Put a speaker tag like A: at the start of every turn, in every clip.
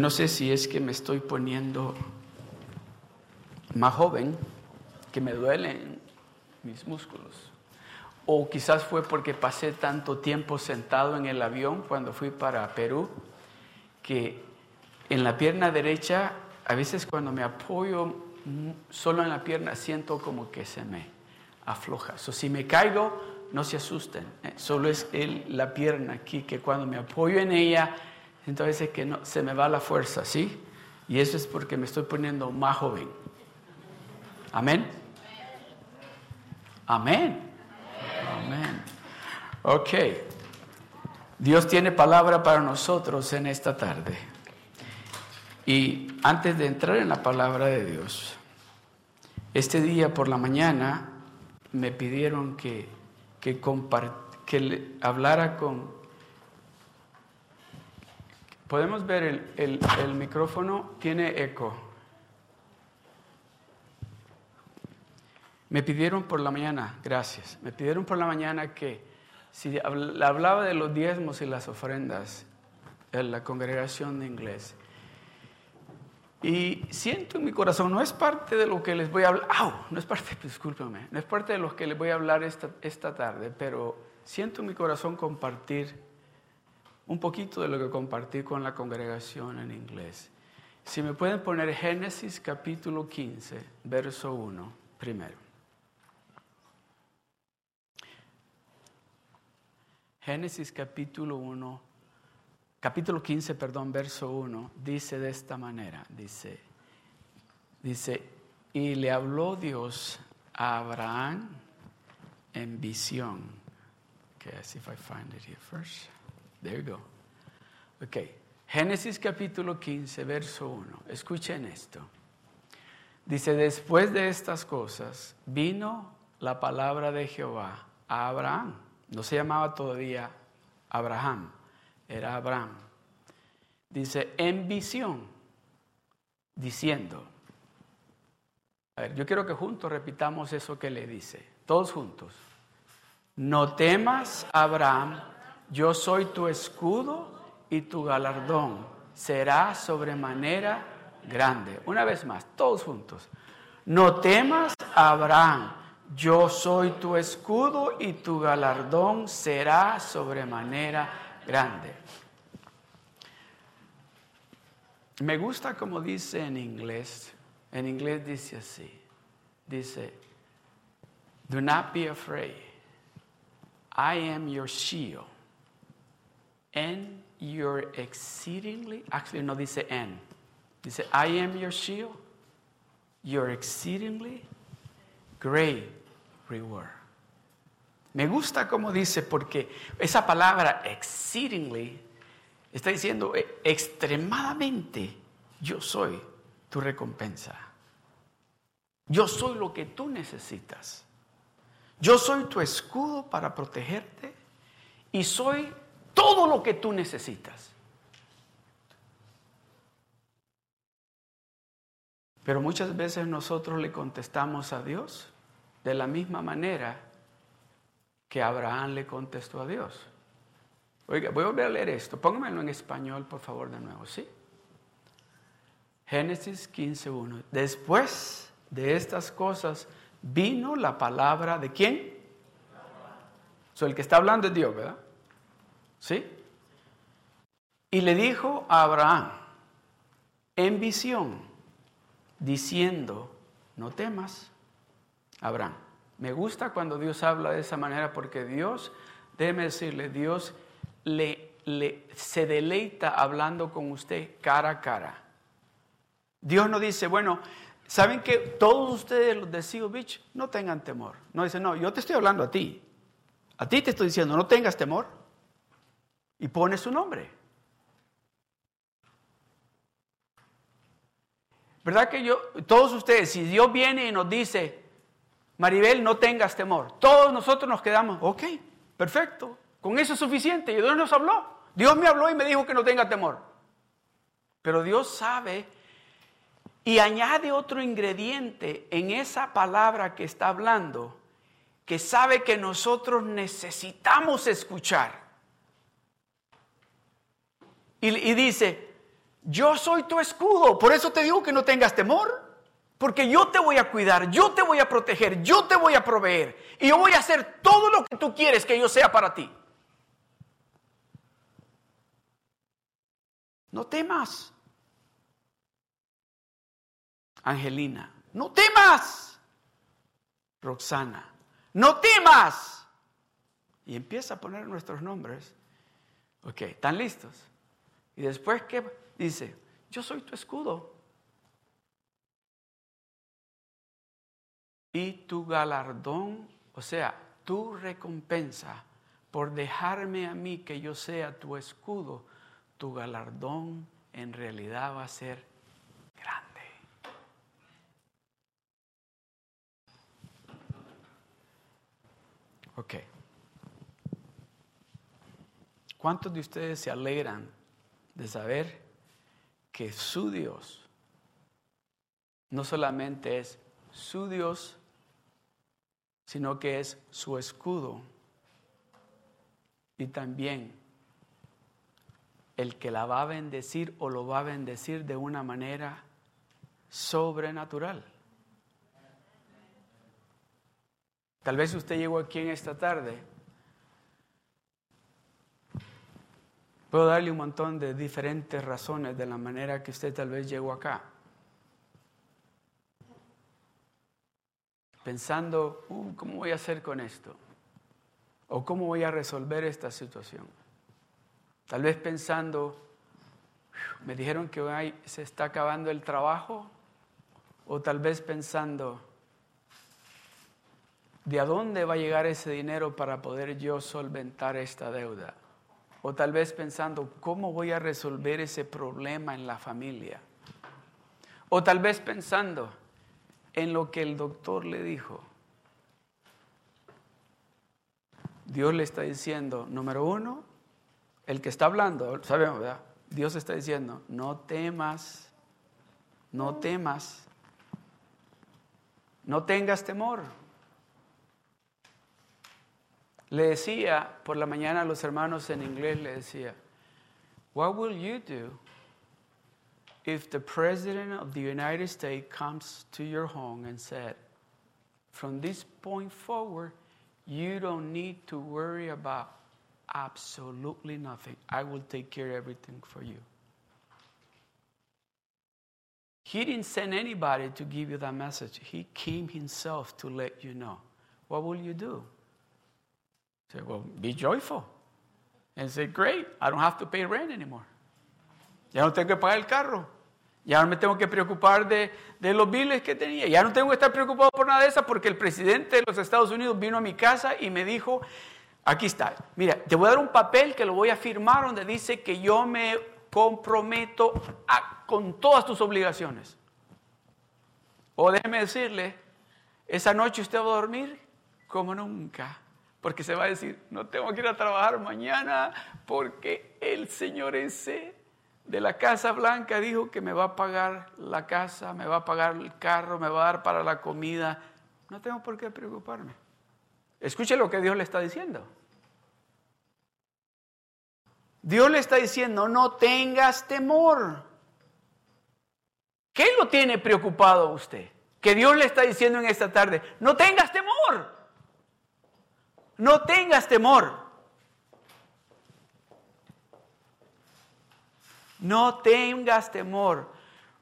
A: No sé si es que me estoy poniendo más joven, que me duelen mis músculos. O quizás fue porque pasé tanto tiempo sentado en el avión cuando fui para Perú, que en la pierna derecha, a veces cuando me apoyo solo en la pierna, siento como que se me afloja. So, si me caigo, no se asusten. Eh, solo es la pierna aquí, que cuando me apoyo en ella, entonces que no, se me va la fuerza, ¿sí? Y eso es porque me estoy poniendo más joven. Amén. Amén. Amén. Ok. Dios tiene palabra para nosotros en esta tarde. Y antes de entrar en la palabra de Dios, este día por la mañana me pidieron que, que, que hablara con... ¿Podemos ver el, el, el micrófono? Tiene eco. Me pidieron por la mañana, gracias, me pidieron por la mañana que si hablaba de los diezmos y las ofrendas en la congregación de inglés, y siento en mi corazón, no es parte de lo que les voy a hablar, no es parte, discúlpeme, no es parte de lo que les voy a hablar esta, esta tarde, pero siento en mi corazón compartir un poquito de lo que compartí con la congregación en inglés. Si me pueden poner Génesis capítulo 15, verso 1, primero. Génesis capítulo 1, capítulo 15, perdón, verso 1, dice de esta manera, dice, dice, y le habló Dios a Abraham en visión. Okay, see if I find it here first. There you go. Ok, Génesis capítulo 15, verso 1. Escuchen esto. Dice, después de estas cosas, vino la palabra de Jehová a Abraham. No se llamaba todavía Abraham era Abraham. Dice, en visión, diciendo. A ver, yo quiero que juntos repitamos eso que le dice, todos juntos. No temas, Abraham, yo soy tu escudo y tu galardón será sobremanera grande. Una vez más, todos juntos. No temas, Abraham, yo soy tu escudo y tu galardón será sobremanera grande. Me gusta como dice en inglés, en inglés dice así, dice, do not be afraid, I am your shield, and your exceedingly, actually no dice and, dice, I am your shield, your exceedingly great reward. Me gusta como dice, porque esa palabra exceedingly está diciendo eh, extremadamente, yo soy tu recompensa. Yo soy lo que tú necesitas. Yo soy tu escudo para protegerte y soy todo lo que tú necesitas. Pero muchas veces nosotros le contestamos a Dios de la misma manera que Abraham le contestó a Dios. Oiga, voy a volver a leer esto. Póngamelo en español, por favor, de nuevo, ¿sí? Génesis 15.1. Después de estas cosas vino la palabra de quién? So, el que está hablando es Dios, ¿verdad? ¿Sí? Y le dijo a Abraham en visión, diciendo, no temas, Abraham me gusta cuando Dios habla de esa manera porque Dios, déjeme decirle, Dios le, le, se deleita hablando con usted cara a cara. Dios no dice, bueno, ¿saben que todos ustedes los de Seal no tengan temor? No dice, no, yo te estoy hablando a ti. A ti te estoy diciendo, no tengas temor. Y pone su nombre. ¿Verdad que yo, todos ustedes, si Dios viene y nos dice, Maribel, no tengas temor. Todos nosotros nos quedamos, ok, perfecto, con eso es suficiente. Y Dios nos habló. Dios me habló y me dijo que no tenga temor. Pero Dios sabe y añade otro ingrediente en esa palabra que está hablando, que sabe que nosotros necesitamos escuchar. Y, dice, Yo soy tu escudo, por eso te digo que no tengas temor. Porque yo te voy a cuidar, yo te voy a proteger, yo te voy a proveer. Y yo voy a hacer todo lo que tú quieres que yo sea para ti. No temas. Angelina, no temas. Roxana, no temas. Y empieza a poner nuestros nombres. Ok, ¿están listos? Y después que dice, yo soy tu escudo. Y tu galardón, o sea, tu recompensa por dejarme a mí que yo sea tu escudo, tu galardón en realidad va a ser grande. Ok. ¿Cuántos de ustedes se alegran de saber que su Dios no solamente es su Dios, sino que es su escudo y también el que la va a bendecir o lo va a bendecir de una manera sobrenatural? Tal vez usted llegó aquí en esta tarde Puedo darle un montón de diferentes razones de la manera que usted tal vez llegó acá. Pensando, uh, ¿cómo voy a hacer con esto? ¿O cómo voy a resolver esta situación? Tal vez pensando, me dijeron que hoy se está acabando el trabajo. O tal vez pensando, ¿de dónde va a llegar ese dinero para poder yo solventar esta deuda? O tal vez pensando, ¿cómo voy a resolver ese problema en la familia? O tal vez pensando en lo que el doctor le dijo. Dios le está diciendo, número uno, el que está hablando, sabemos, ¿verdad? Dios está diciendo, no temas, no temas, no tengas temor. Le decía por la mañana a los hermanos en inglés, le decía, What will you do if the President of the United States comes to your home and said, From this point forward, you don't need to worry about absolutely nothing. I will take care of everything for you. He didn't send anybody to give you that message. He came himself to let you know. What will you do? Say, well, be joyful. And say, great, I don't have to pay rent anymore. Ya no tengo que pagar el carro. Ya no me tengo que preocupar de, de los biles que tenía. Ya no tengo que estar preocupado por nada de eso porque el presidente de los Estados Unidos vino a mi casa y me dijo, aquí está, mira, te voy a dar un papel que lo voy a firmar donde dice que yo me comprometo con todas tus obligaciones. O déjeme decirle, esa noche usted va a dormir como nunca. Porque se va a decir, no tengo que ir a trabajar mañana porque el señor ese de la Casa Blanca dijo que me va a pagar la casa, me va a pagar el carro, me va a dar para la comida. No tengo por qué preocuparme. Escuche lo que Dios le está diciendo. Dios le está diciendo, no tengas temor. ¿Qué lo tiene preocupado a usted? Que Dios le está diciendo en esta tarde, no tengas temor. No tengas temor. No tengas temor.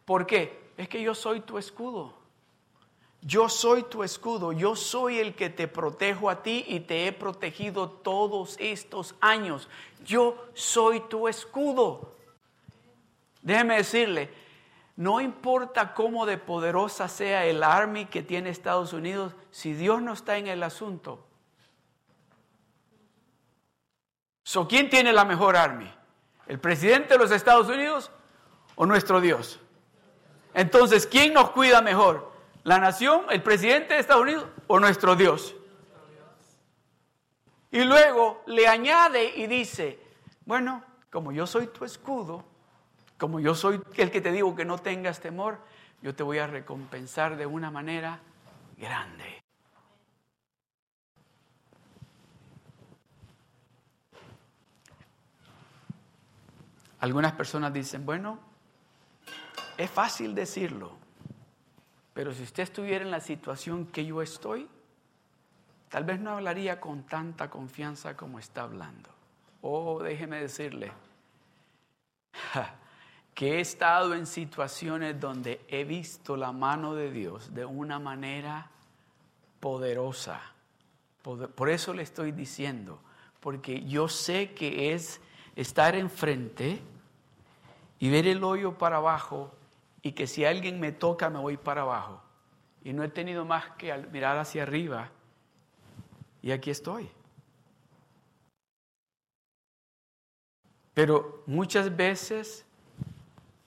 A: ¿Por qué? Es que yo soy tu escudo. Yo soy tu escudo, yo soy el que te protejo a ti y te he protegido todos estos años. Yo soy tu escudo. Déjeme decirle, no importa cómo de poderosa sea el army que tiene Estados Unidos, si Dios no está en el asunto, ¿Quién tiene la mejor army? ¿El presidente de los Estados Unidos o nuestro Dios? Entonces, ¿quién nos cuida mejor? ¿La nación, el presidente de Estados Unidos o nuestro Dios? Y luego le añade y dice, bueno, como yo soy tu escudo, como yo soy el que te digo que no tengas temor, yo te voy a recompensar de una manera grande. Algunas personas dicen, bueno, es fácil decirlo, pero si usted estuviera en la situación que yo estoy, tal vez no hablaría con tanta confianza como está hablando. Oh, déjeme decirle que he estado en situaciones donde he visto la mano de Dios de una manera poderosa. Por eso le estoy diciendo, porque yo sé que es estar enfrente y ver el hoyo para abajo y que si alguien me toca me voy para abajo. Y no he tenido más que mirar hacia arriba y aquí estoy. Pero muchas veces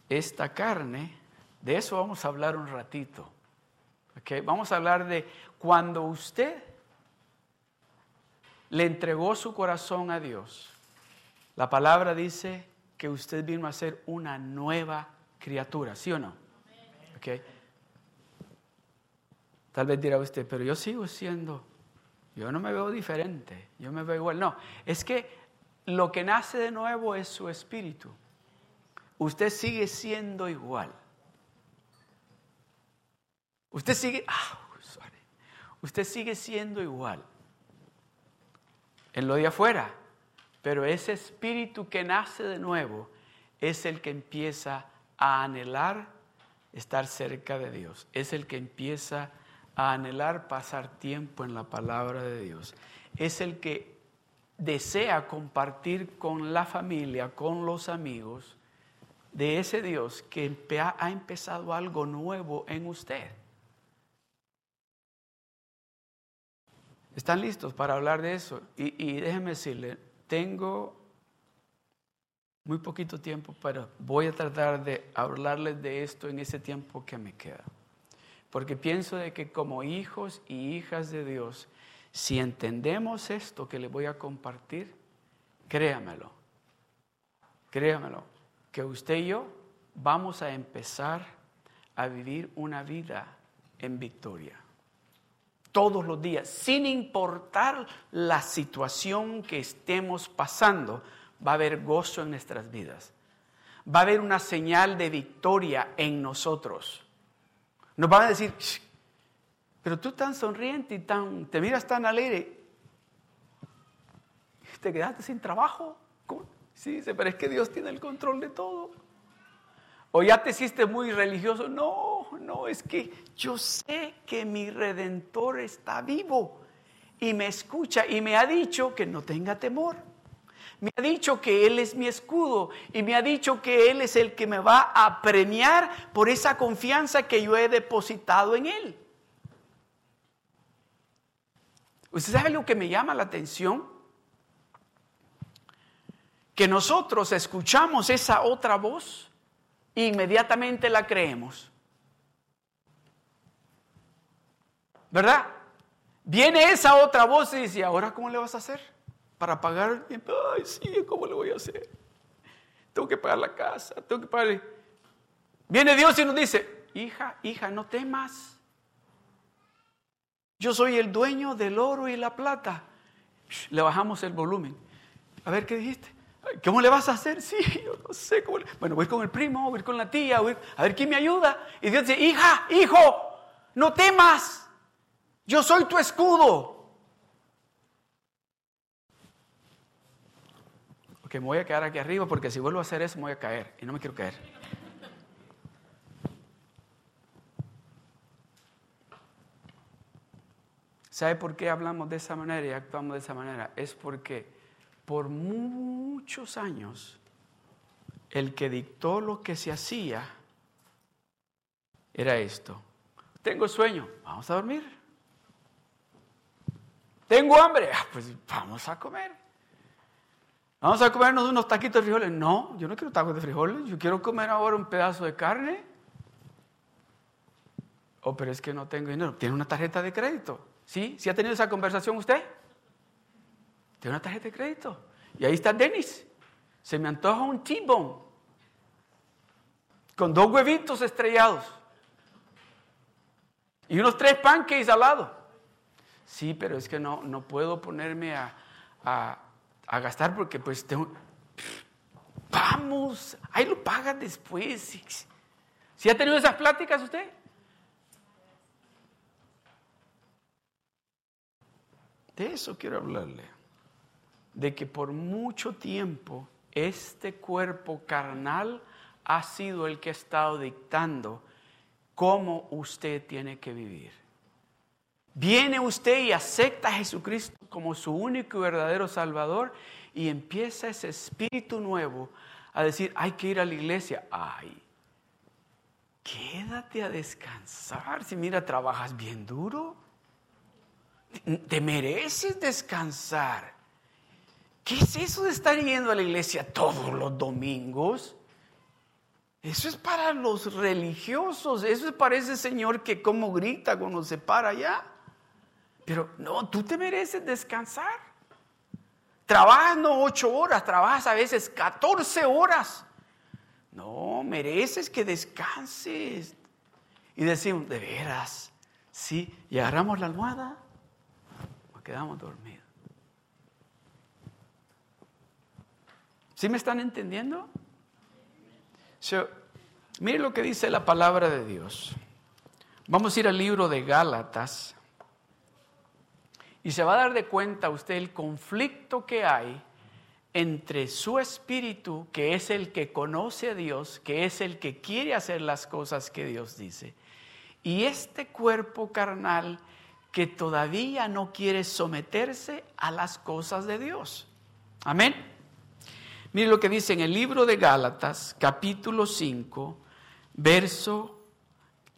A: esta carne, de eso vamos a hablar un ratito. ¿okay? Vamos a hablar de cuando usted le entregó su corazón a Dios. La palabra dice que usted vino a ser una nueva criatura, ¿sí o no? Okay. Tal vez dirá usted, pero yo sigo siendo, yo no me veo diferente, yo me veo igual. No, es que lo que nace de nuevo es su espíritu. Usted sigue siendo igual. Usted sigue, ah, usted sigue siendo igual en lo de afuera, pero ese espíritu que nace de nuevo es el que empieza a anhelar estar cerca de Dios, es el que empieza a anhelar pasar tiempo en la palabra de Dios, es el que desea compartir con la familia, con los amigos, de ese Dios que ha empezado algo nuevo en usted. ¿Están listos para hablar de eso? Y, déjenme decirle, tengo muy poquito tiempo, pero voy a tratar de hablarles de esto en ese tiempo que me queda. Porque pienso de que como hijos y hijas de Dios, si entendemos esto que les voy a compartir, créamelo, créamelo, que usted y yo vamos a empezar a vivir una vida en victoria. Todos los días, sin importar la situación que estemos pasando, va a haber gozo en nuestras vidas. Va a haber una señal de victoria en nosotros. Nos van a decir, pero tú tan sonriente y tan, te miras tan alegre, te quedaste sin trabajo. Sí, dice, pero es que Dios tiene el control de todo. O ya te hiciste muy religioso. No, no, es que yo sé que mi redentor está vivo y me escucha y me ha dicho que no tenga temor. Me ha dicho que Él es mi escudo y me ha dicho que Él es el que me va a premiar por esa confianza que yo he depositado en Él. ¿Usted sabe lo que me llama la atención? Que nosotros escuchamos esa otra voz inmediatamente la creemos. ¿Verdad? Viene esa otra voz y dice, ¿ahora cómo le vas a hacer? Para pagar, ay, sí, ¿cómo le voy a hacer? Tengo que pagar la casa, tengo que pagar. Viene Dios y nos dice, hija, hija, no temas. Yo soy el dueño del oro y la plata. Le bajamos el volumen. A ver, ¿qué dijiste? ¿Cómo le vas a hacer? Sí, yo no sé cómo. Bueno, voy con el primo, voy con la tía, voy a ver quién me ayuda. Y Dios dice, hija, hijo, no temas. Yo soy tu escudo. Ok, me voy a quedar aquí arriba porque si vuelvo a hacer eso me voy a caer y no me quiero caer. ¿Sabe por qué hablamos de esa manera y actuamos de esa manera? Es porque por muchos años el que dictó lo que se hacía era esto. Tengo sueño, vamos a dormir. Tengo hambre, ah, pues vamos a comer. Vamos a comernos unos taquitos de frijoles. No, yo no quiero tacos de frijoles, yo quiero comer ahora un pedazo de carne. Oh, pero es que no tengo dinero. Tiene una tarjeta de crédito. ¿Sí? ¿Sí ha tenido esa conversación usted? Tiene una tarjeta de crédito. Y ahí está Denis. Se me antoja un T-bone. Con dos huevitos estrellados. Y unos tres pancakes al lado. Sí, pero es que no, no puedo ponerme a, a, gastar porque pues tengo... Vamos, ahí lo pagas después. ¿Sí ha tenido esas pláticas usted? De eso quiero hablarle. De que por mucho tiempo este cuerpo carnal ha sido el que ha estado dictando cómo usted tiene que vivir. Viene usted y acepta a Jesucristo como su único y verdadero Salvador y empieza ese espíritu nuevo a decir, hay que ir a la iglesia. Ay, quédate a descansar. Si mira, trabajas bien duro. Te mereces descansar. ¿Qué es eso de estar yendo a la iglesia todos los domingos? Eso es para los religiosos. Eso es para ese señor que como grita cuando se para allá. Pero no, tú te mereces descansar. Trabajas no ocho horas, trabajas a veces 14 horas. No, mereces que descanses. Y decimos, de veras, sí, y agarramos la almohada, nos quedamos dormidos. ¿Sí me están entendiendo? mire lo que dice la palabra de Dios. Vamos a ir al libro de Gálatas. Y se va a dar de cuenta usted el conflicto que hay entre su espíritu, que es el que conoce a Dios, que es el que quiere hacer las cosas que Dios dice, y este cuerpo carnal que todavía no quiere someterse a las cosas de Dios. Amén. Mire lo que dice en el libro de Gálatas, capítulo 5, verso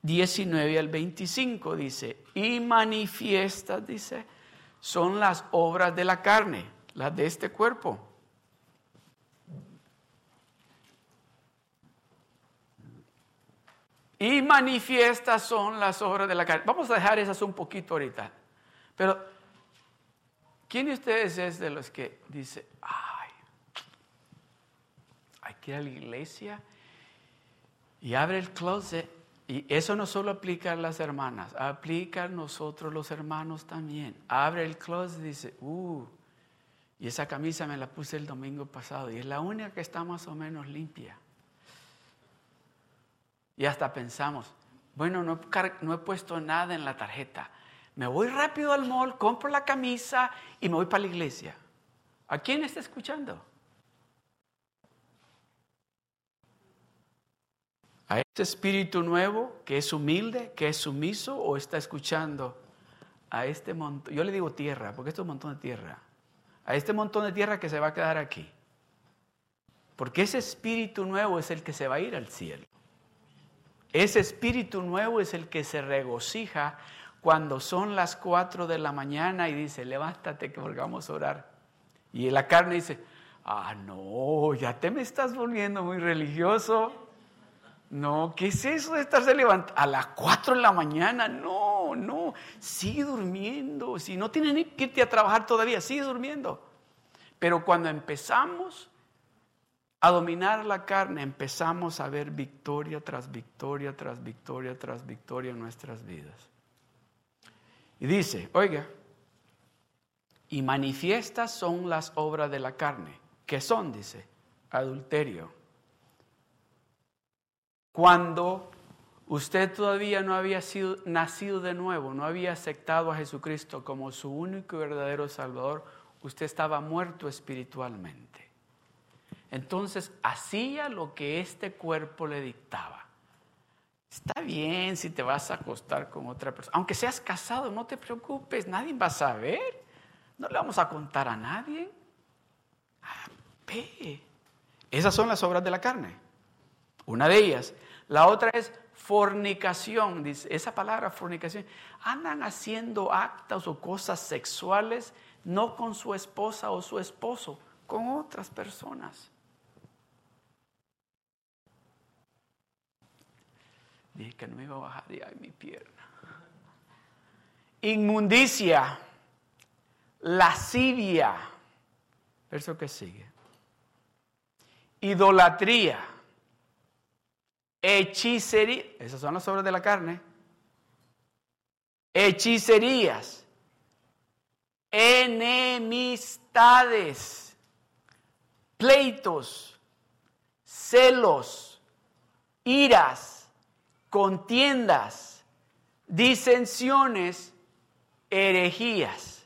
A: 19 al 25, dice, y manifiestas, dice, son las obras de la carne, las de este cuerpo. Y manifiestas son las obras de la carne. Vamos a dejar esas un poquito ahorita. Pero, ¿quién de ustedes es de los que dice, ay, hay que ir a la iglesia y abre el closet y eso no solo aplica a las hermanas, aplica a nosotros los hermanos también. Abre el closet y dice, uh, y esa camisa me la puse el domingo pasado y es la única que está más o menos limpia. Y hasta pensamos, bueno, no, no he puesto nada en la tarjeta. Me voy rápido al mall, compro la camisa y me voy para la iglesia. ¿A quién está escuchando? A este espíritu nuevo que es humilde, que es sumiso o está escuchando a este montón, yo le digo tierra, porque esto es un montón de tierra, a este montón de tierra que se va a quedar aquí. Porque ese espíritu nuevo es el que se va a ir al cielo. Ese espíritu nuevo es el que se regocija cuando son las cuatro de la mañana y dice, levántate que volvamos a orar. Y la carne dice, ah, no, ya te me estás volviendo muy religioso. No, ¿qué es eso de estarse levantando a las 4 de la mañana? No, no, sigue durmiendo. Si no tienes ni que irte a trabajar todavía, sigue durmiendo. Pero cuando empezamos a dominar la carne, empezamos a ver victoria tras victoria, tras victoria, tras victoria en nuestras vidas. Y dice, oiga, y manifiestas son las obras de la carne. ¿Qué son? Dice, adulterio cuando usted todavía no había sido nacido de nuevo, no había aceptado a Jesucristo como su único y verdadero Salvador, usted estaba muerto espiritualmente. Entonces hacía lo que este cuerpo le dictaba. Está bien si te vas a acostar con otra persona. Aunque seas casado, no te preocupes, nadie va a saber. No le vamos a contar a nadie. Ah, ve. Esas son las obras de la carne. Una de ellas. La otra es fornicación. Dice, esa palabra fornicación. Andan haciendo actos o cosas sexuales no con su esposa o su esposo, con otras personas. Dije que no iba a bajar de mi pierna. Inmundicia, lascivia. Verso que sigue. Idolatría hechicería, esas son las obras de la carne, hechicerías, enemistades, pleitos, celos, iras, contiendas, disensiones, herejías.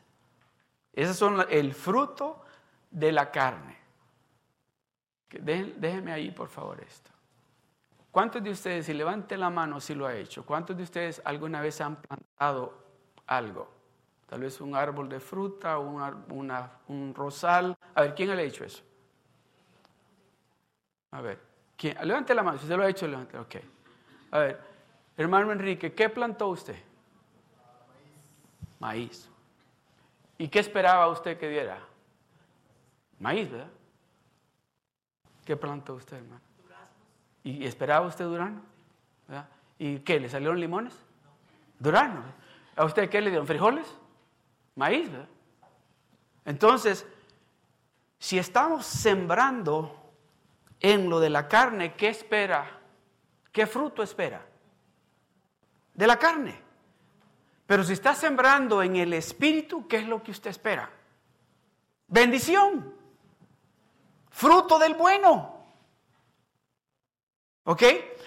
A: Esos son el fruto de la carne. Déjenme ahí, por favor, esto. ¿Cuántos de ustedes, si levante la mano si lo ha hecho, cuántos de ustedes alguna vez han plantado algo? Tal vez un árbol de fruta, una, un rosal. A ver, ¿quién ha hecho eso? A ver, ¿quién? levante la mano, si usted lo ha hecho, levante, ok. A ver, hermano Enrique, ¿qué plantó usted? Maíz. ¿Y qué esperaba usted que diera? Maíz, ¿verdad? ¿Qué plantó usted, hermano? ¿Y esperaba usted durano? ¿verdad? ¿Y qué? ¿Le salieron limones? Durano. ¿A usted qué le dieron? ¿Frijoles? Maíz, ¿verdad? Entonces, si estamos sembrando en lo de la carne, ¿qué espera? ¿Qué fruto espera? De la carne. Pero si está sembrando en el espíritu, ¿qué es lo que usted espera? Bendición. Fruto del bueno. ¿Ok?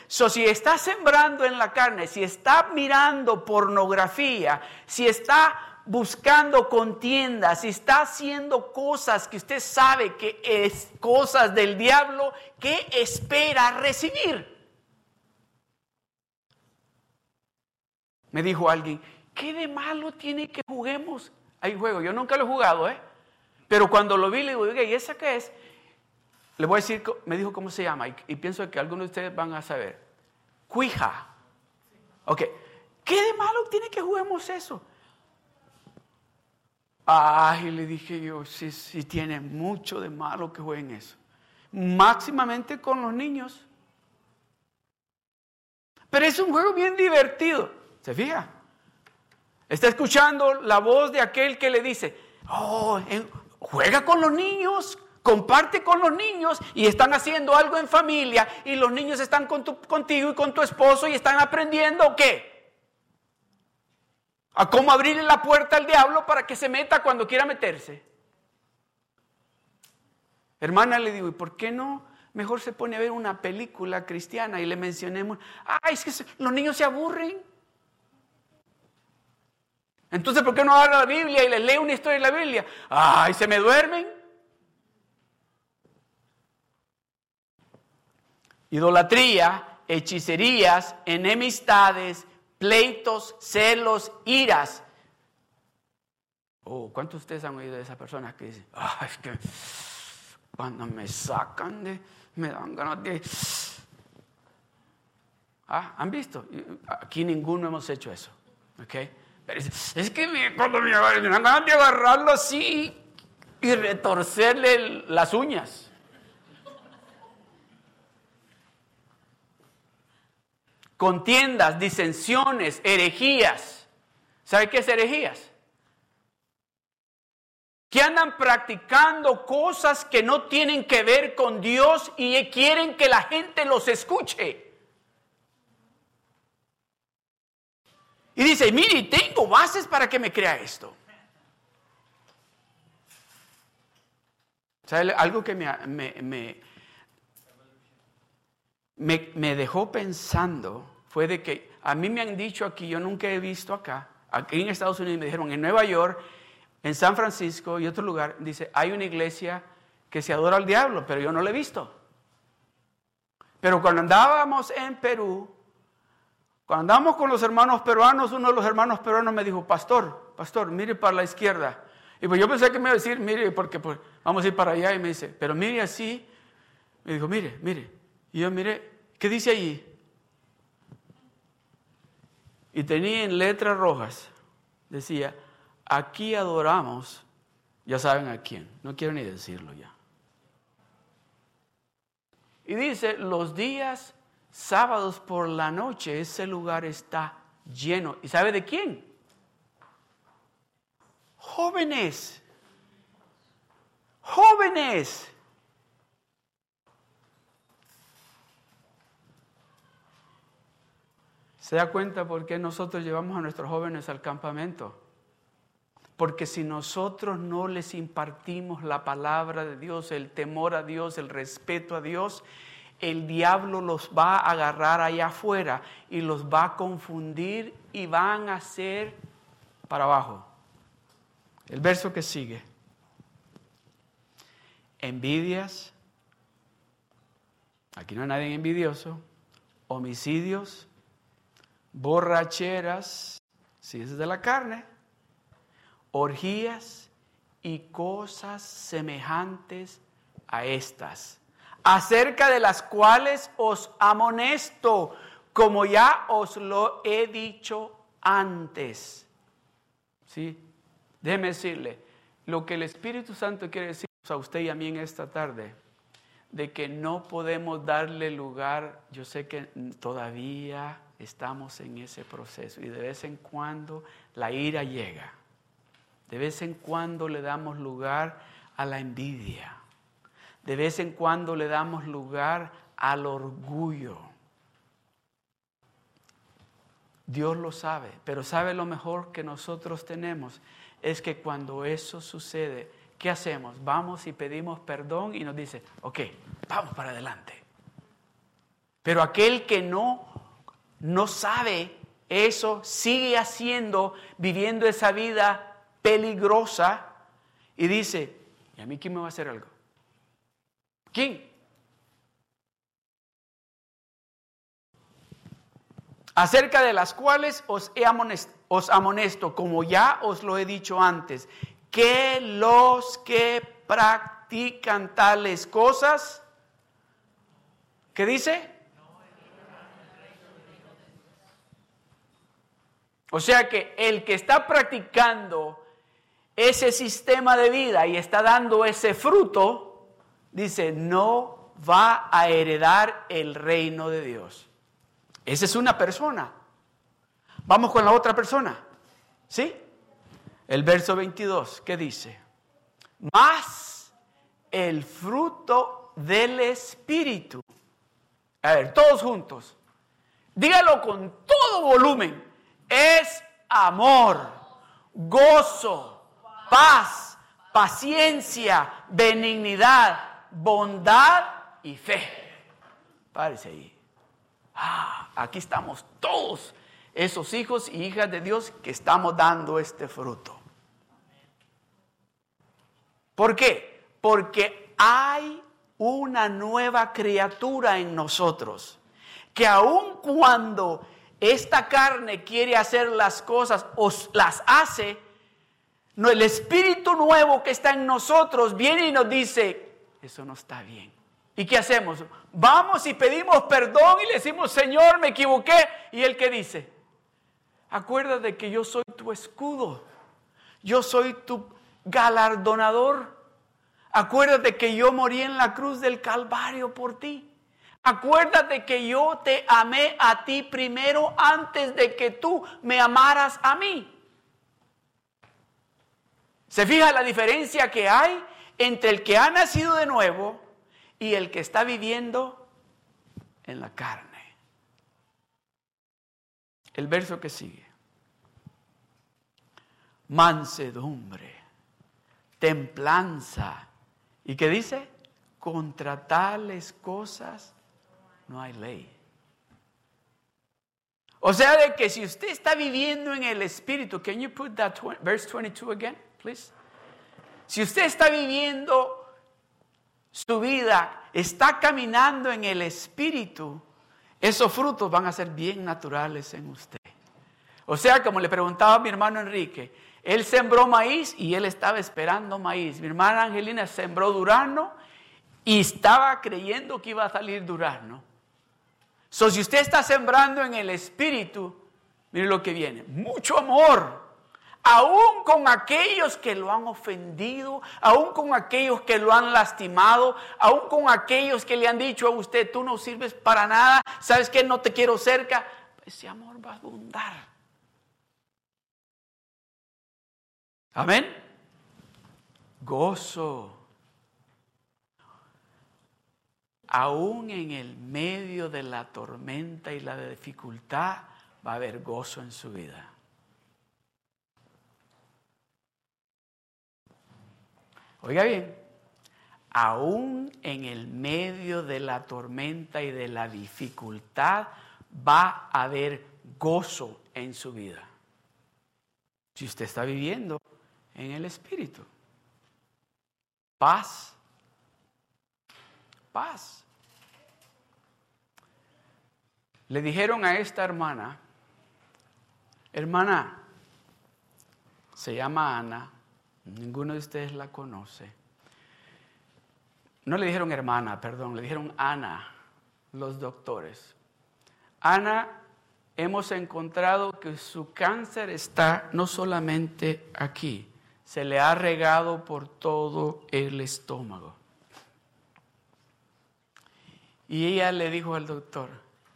A: So, si está sembrando en la carne, si está mirando pornografía, si está buscando contiendas, si está haciendo cosas que usted sabe que es cosas del diablo, ¿qué espera recibir? Me dijo alguien, ¿qué de malo tiene que juguemos? Hay juego, yo nunca lo he jugado, ¿eh? Pero cuando lo vi, le digo, ¿y esa qué es? Le voy a decir, me dijo cómo se llama, y, pienso que algunos de ustedes van a saber. Cuija. Ok. ¿Qué de malo tiene que juguemos eso? Ay, le dije yo, sí, sí tiene mucho de malo que jueguen eso. Máximamente con los niños. Pero es un juego bien divertido. ¿Se fija? Está escuchando la voz de aquel que le dice, oh, juega con los niños, comparte con los niños y están haciendo algo en familia y los niños están contigo y con tu esposo y están aprendiendo qué? A cómo abrirle la puerta al diablo para que se meta cuando quiera meterse. Hermana, le digo, ¿y por qué no? Mejor se pone a ver una película cristiana y le mencionemos, ay, es que los niños se aburren. Entonces, ¿por qué no habla la Biblia y les lee una historia de la Biblia? ¡Ay, se me duermen! Idolatría, hechicerías, enemistades, pleitos, celos, iras. Oh, ¿cuántos de ustedes han oído de esa persona que dice, ay, es que cuando me sacan de, me dan ganas de... Ah, ¿han visto? Aquí ninguno hemos hecho eso, ¿ok? Es que cuando me, dan ganas de agarrarlo así y retorcerle las uñas. Contiendas, disensiones, herejías. ¿Sabe qué es herejías? Que andan practicando cosas que no tienen que ver con Dios y quieren que la gente los escuche. Y dice, mire, tengo bases para que me crea esto. ¿Sabe? Algo que me, dejó pensando fue de que a mí me han dicho aquí, yo nunca he visto acá, aquí en Estados Unidos me dijeron, en Nueva York, en San Francisco y otro lugar, dice, hay una iglesia que se adora al diablo, pero yo no la he visto. Pero cuando andábamos en Perú, cuando andamos con los hermanos peruanos, uno de los hermanos peruanos me dijo, pastor, pastor, mire para la izquierda. Y pues yo pensé que me iba a decir, mire, porque pues, vamos a ir para allá. Y me dice, pero mire así. Me dijo, mire, mire. Y yo mire, ¿qué dice allí? Y tenía en letras rojas, decía, aquí adoramos, ya saben a quién, no quiero ni decirlo ya. Y dice, los días sábados por la noche ese lugar está lleno. ¿Y sabe de quién? Jóvenes. Jóvenes. ¿Se da cuenta por qué nosotros llevamos a nuestros jóvenes al campamento? Porque si nosotros no les impartimos la palabra de Dios, el temor a Dios, el respeto a Dios, el diablo los va a agarrar allá afuera y los va a confundir y van a ser para abajo. El verso que sigue. Envidias. Aquí no hay nadie envidioso. Homicidios. Borracheras. Si es de la carne. Orgías y cosas semejantes a estas, acerca de las cuales os amonesto, como ya os lo he dicho antes. ¿Sí? Déjeme decirle, lo que el Espíritu Santo quiere decir a usted y a mí en esta tarde, de que no podemos darle lugar, yo sé que todavía estamos en ese proceso y de vez en cuando la ira llega. De vez en cuando le damos lugar a la envidia. De vez en cuando le damos lugar al orgullo. Dios lo sabe, pero sabe lo mejor que nosotros tenemos es que cuando eso sucede, ¿qué hacemos? Vamos y pedimos perdón y nos dice, ok, vamos para adelante. Pero aquel que no, no sabe eso, sigue haciendo, viviendo esa vida peligrosa y dice, ¿y a mí quién me va a hacer algo? ¿Quién? Acerca de las cuales os, he os amonesto, como ya os lo he dicho antes, que los que practican tales cosas, ¿qué dice? O sea que el que está practicando ese sistema de vida y está dando ese fruto, dice, no va a heredar el reino de Dios. Esa es una persona. Vamos con la otra persona. ¿Sí? El verso 22, ¿qué dice? Más el fruto del Espíritu. A ver, todos juntos. Dígalo con todo volumen. Es amor, gozo, paz, paciencia, benignidad, bondad y fe. Párese ahí. Ah, aquí estamos todos esos hijos y hijas de Dios que estamos dando este fruto. ¿Por qué? Porque hay una nueva criatura en nosotros que aun cuando esta carne quiere hacer las cosas o las hace, el espíritu nuevo que está en nosotros viene y nos dice, eso no está bien. ¿Y qué hacemos? Vamos y pedimos perdón y le decimos, Señor, me equivoqué. ¿Y él qué dice? Acuérdate que yo soy tu escudo. Yo soy tu galardonador. Acuérdate que yo morí en la cruz del Calvario por ti. Acuérdate que yo te amé a ti primero antes de que tú me amaras a mí. ¿Se fija la diferencia que hay entre el que ha nacido de nuevo y el que está viviendo en la carne? El verso que sigue. Mansedumbre, templanza. ¿Y qué dice? Contra tales cosas no hay ley. O sea, de que si usted está viviendo en el Espíritu, can you put that verse 22 again? Si usted está viviendo su vida, está caminando en el Espíritu, esos frutos van a ser bien naturales en usted. O sea, como le preguntaba a mi hermano Enrique, él sembró maíz y él estaba esperando maíz. Mi hermana Angelina sembró durazno y estaba creyendo que iba a salir durazno. So, si usted está sembrando en el Espíritu, mire lo que viene, mucho amor, aún con aquellos que lo han ofendido, aún con aquellos que lo han lastimado, aún con aquellos que le han dicho a usted, tú no sirves para nada, sabes que no te quiero cerca, ese amor va a abundar. Amén. Gozo. Aún en el medio de la tormenta y la dificultad va a haber gozo en su vida. Oiga bien, aún en el medio de la tormenta y de la dificultad, va a haber gozo en su vida. Si usted está viviendo en el Espíritu. Paz. Paz. Le dijeron a esta hermana, hermana, se llama Ana, ninguno de ustedes la conoce. No le dijeron hermana, perdón, le dijeron Ana, los doctores. Ana, hemos encontrado que su cáncer está no solamente aquí, se le ha regado por todo el estómago. Y ella le dijo al doctor,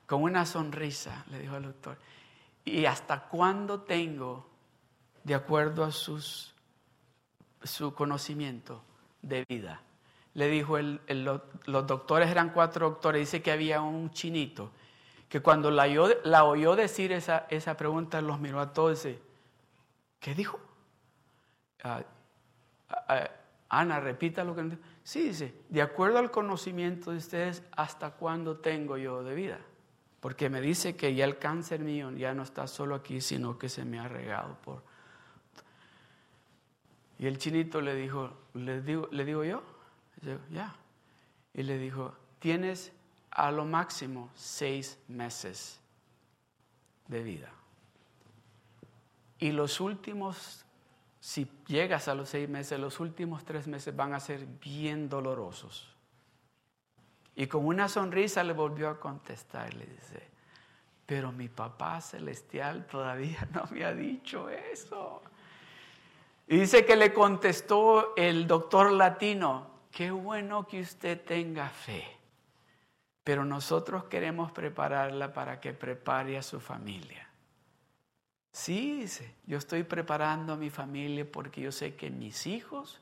A: con una sonrisa, le dijo al doctor, ¿y hasta cuándo tengo, de acuerdo a sus, su conocimiento de vida? Le dijo, los doctores eran cuatro doctores, dice que había un chinito, que cuando la, oyó, decir esa, esa pregunta, los miró a todos y dice, ¿qué dijo? Ana, repita lo que... Sí, dice, de acuerdo al conocimiento de ustedes, ¿hasta cuándo tengo yo de vida? Porque me dice que ya el cáncer mío ya no está solo aquí, sino que se me ha regado por... Y el chinito le dijo, le digo, le digo yo, ya. Y le dijo, tienes a lo máximo seis meses de vida. Y los últimos, si llegas a los seis meses, los últimos tres meses van a ser bien dolorosos. Y con una sonrisa le volvió a contestar, le dice, pero mi papá celestial todavía no me ha dicho eso. Y dice que le contestó el doctor latino, qué bueno que usted tenga fe, pero nosotros queremos prepararla para que prepare a su familia. Sí, dice, yo estoy preparando a mi familia porque yo sé que mis hijos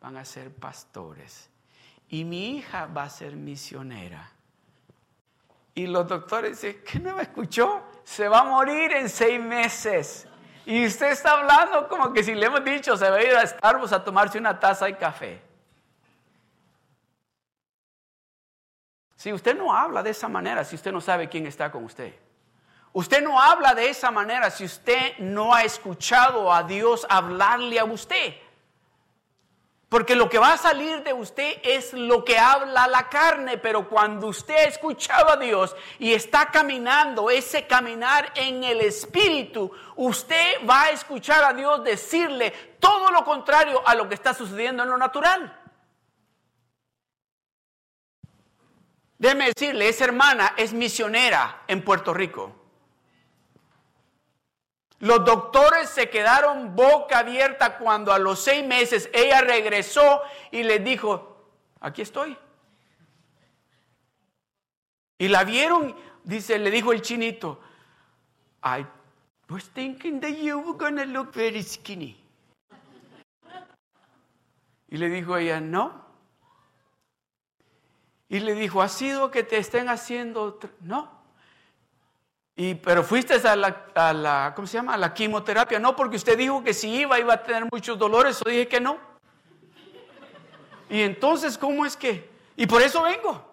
A: van a ser pastores y mi hija va a ser misionera. Y los doctores dicen, ¿qué no me escuchó? Se va a morir en seis meses. Y usted está hablando como que si le hemos dicho, se va a ir a Starbucks a tomarse una taza de café. Si usted no habla de esa manera, si usted no sabe quién está con usted. Usted no habla de esa manera si usted no ha escuchado a Dios hablarle a usted. Porque lo que va a salir de usted es lo que habla la carne, pero cuando usted ha escuchado a Dios y está caminando ese caminar en el Espíritu, usted va a escuchar a Dios decirle todo lo contrario a lo que está sucediendo en lo natural. Déjeme decirle, esa hermana es misionera en Puerto Rico. Los doctores se quedaron boca abierta cuando a los seis meses ella regresó y les dijo, aquí estoy. Y la vieron, dice, le dijo el chinito, I was thinking that you were to look very skinny. Y le dijo ella, no. Y le dijo, ¿ha sido que te estén haciendo? No. Y, pero fuiste a la, ¿cómo se llama? A la quimioterapia. No, porque usted dijo que si iba, iba a tener muchos dolores. Yo dije que no. Y entonces, ¿cómo es que? Y por eso vengo.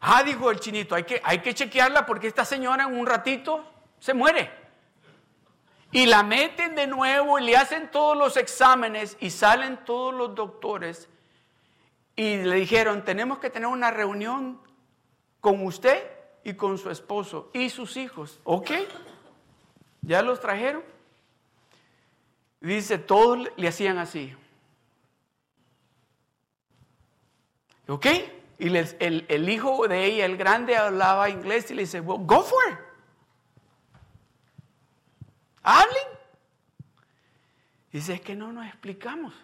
A: Ah, dijo el chinito, hay que, hay que chequearla porque esta señora en un ratito se muere. Y la meten de nuevo y le hacen todos los exámenes y salen todos los doctores y le dijeron, tenemos que tener una reunión con usted y con su esposo y sus hijos. ¿Ok? ¿Ya los trajeron? Dice, todos le hacían así. ¿Ok? Y el, hijo de ella, el grande, hablaba inglés y le dice, well, go for it. Hablen. Dice, es que no nos explicamos.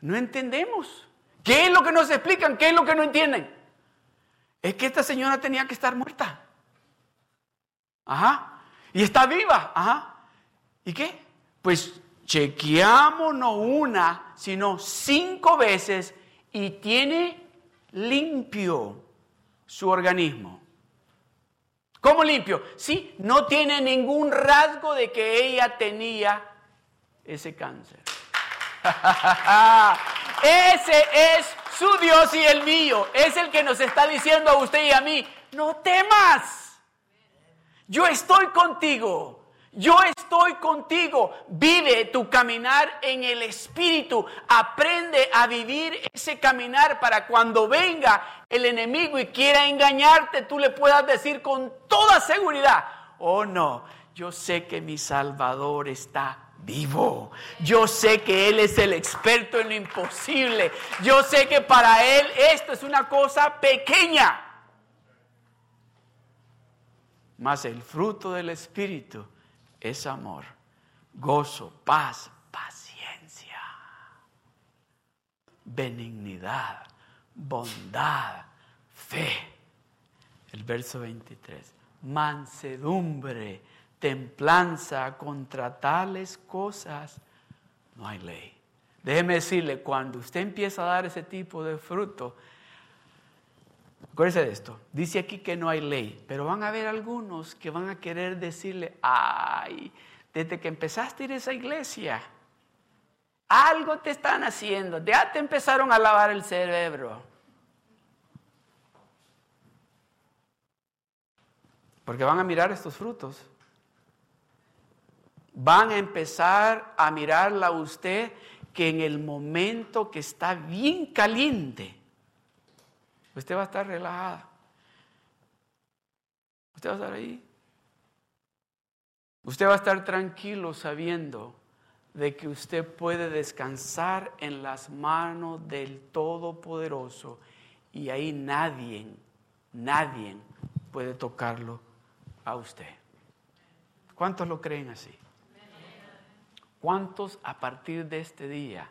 A: No entendemos. ¿Qué es lo que nos explican? ¿Qué es lo que no entienden? Es que esta señora tenía que estar muerta. Ajá. Y está viva. Ajá. ¿Y qué? Pues chequeamos no una, sino cinco veces y tiene limpio su organismo. ¿Cómo limpio? Sí, no tiene ningún rasgo de que ella tenía ese cáncer. Ese es su Dios y el mío. Es el que nos está diciendo a usted y a mí, no temas. Yo estoy contigo. Yo estoy contigo. Vive tu caminar en el Espíritu. Aprende a vivir ese caminar para cuando venga el enemigo y quiera engañarte, tú le puedas decir con toda seguridad, oh no, yo sé que mi Salvador está vivo. Yo sé que Él es el experto en lo imposible. Yo sé que para Él esto es una cosa pequeña. Mas el fruto del Espíritu es amor, gozo, paz, paciencia, benignidad, bondad, fe. El verso 23, mansedumbre, templanza, contra tales cosas no hay ley. Déjeme decirle, cuando usted empieza a dar ese tipo de fruto, Acuérdese de esto. Dice aquí que no hay ley, pero van a haber algunos que van a querer decirle, ay, desde que empezaste a ir a esa iglesia, algo te están haciendo, ya te empezaron a lavar el cerebro. Porque van a mirar estos frutos. Van a empezar a mirarla a usted que en el momento que está bien caliente, Usted va a estar relajada. Usted va a estar ahí. Usted va a estar tranquilo sabiendo de que usted puede descansar en las manos del Todopoderoso y ahí nadie, nadie puede tocarlo a usted. ¿Cuántos lo creen así? ¿Cuántos a partir de este día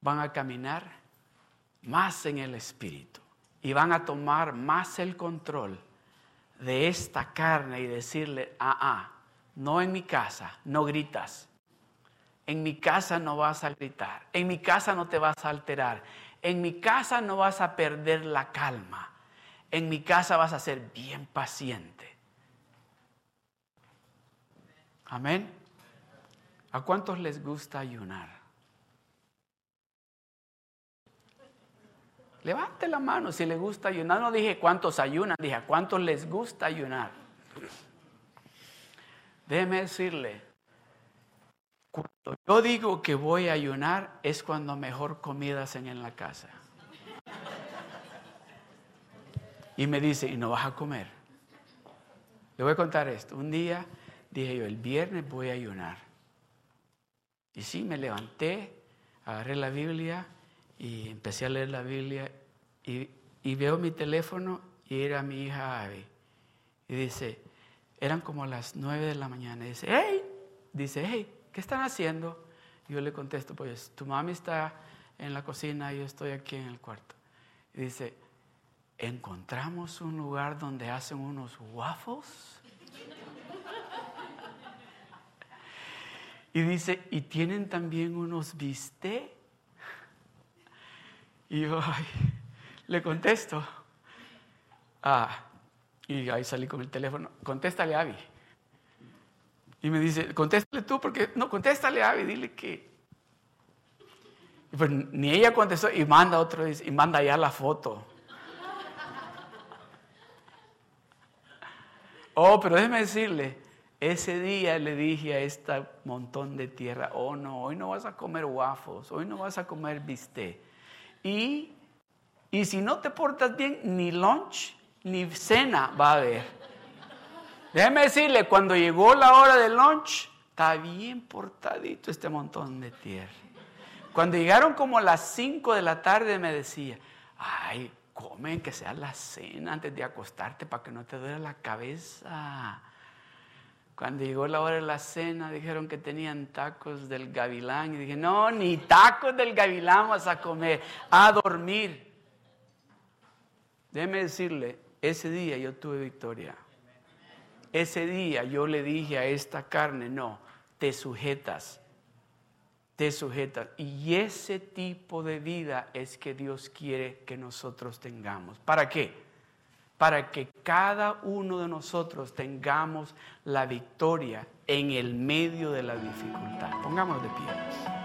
A: van a caminar más en el Espíritu y van a tomar más el control de esta carne y decirle, ah, ah, no en mi casa, no gritas. En mi casa no vas a gritar. En mi casa no te vas a alterar. En mi casa no vas a perder la calma. En mi casa vas a ser bien paciente. Amén. ¿A cuántos les gusta ayunar? Levante la mano si le gusta ayunar. No dije cuántos ayunan, dije a cuántos les gusta ayunar. Déjeme decirle, cuando yo digo que voy a ayunar es cuando mejor comida hacen en la casa. Y me dice, ¿y no vas a comer? Le voy a contar esto. Un día dije yo, el viernes voy a ayunar. Y sí, me levanté, agarré la Biblia y empecé a leer la Biblia y, veo mi teléfono y era mi hija Abby. Y dice, eran como las nueve de la mañana. Y dice, hey, dice, hey, ¿qué están haciendo? Y yo le contesto, pues tu mami está en la cocina y yo estoy aquí en el cuarto. Y dice, encontramos un lugar donde hacen unos waffles. Y dice, y tienen también unos bistec. Y yo, ay, le contesto. Ah, y ahí salí con el teléfono. Contéstale Abby. Y me dice, contéstale tú, porque no, contéstale Abby, dile que. Pues, ni ella contestó y manda otro y manda ya la foto. Oh, pero déjeme decirle, ese día le dije a este montón de tierra, oh no, hoy no vas a comer waffles, hoy no vas a comer bistec. Y y si no te portas bien, ni lunch ni cena va a haber. Déjeme decirle, cuando llegó la hora del lunch, está bien portadito este montón de tierra. Cuando llegaron como las 5 de la tarde me decía, ay, comen que sea la cena antes de acostarte para que no te duele la cabeza. Cuando llegó la hora de la cena dijeron que tenían tacos del gavilán y dije, no, ni tacos del gavilán vas a comer, a dormir. Déjeme decirle, ese día yo tuve victoria. Ese día yo le dije a esta carne, no, te sujetas, te sujetas. Y ese tipo de vida es que Dios quiere que nosotros tengamos. ¿Para qué? Para que cada uno de nosotros tengamos la victoria en el medio de la dificultad. Pongamos de pie.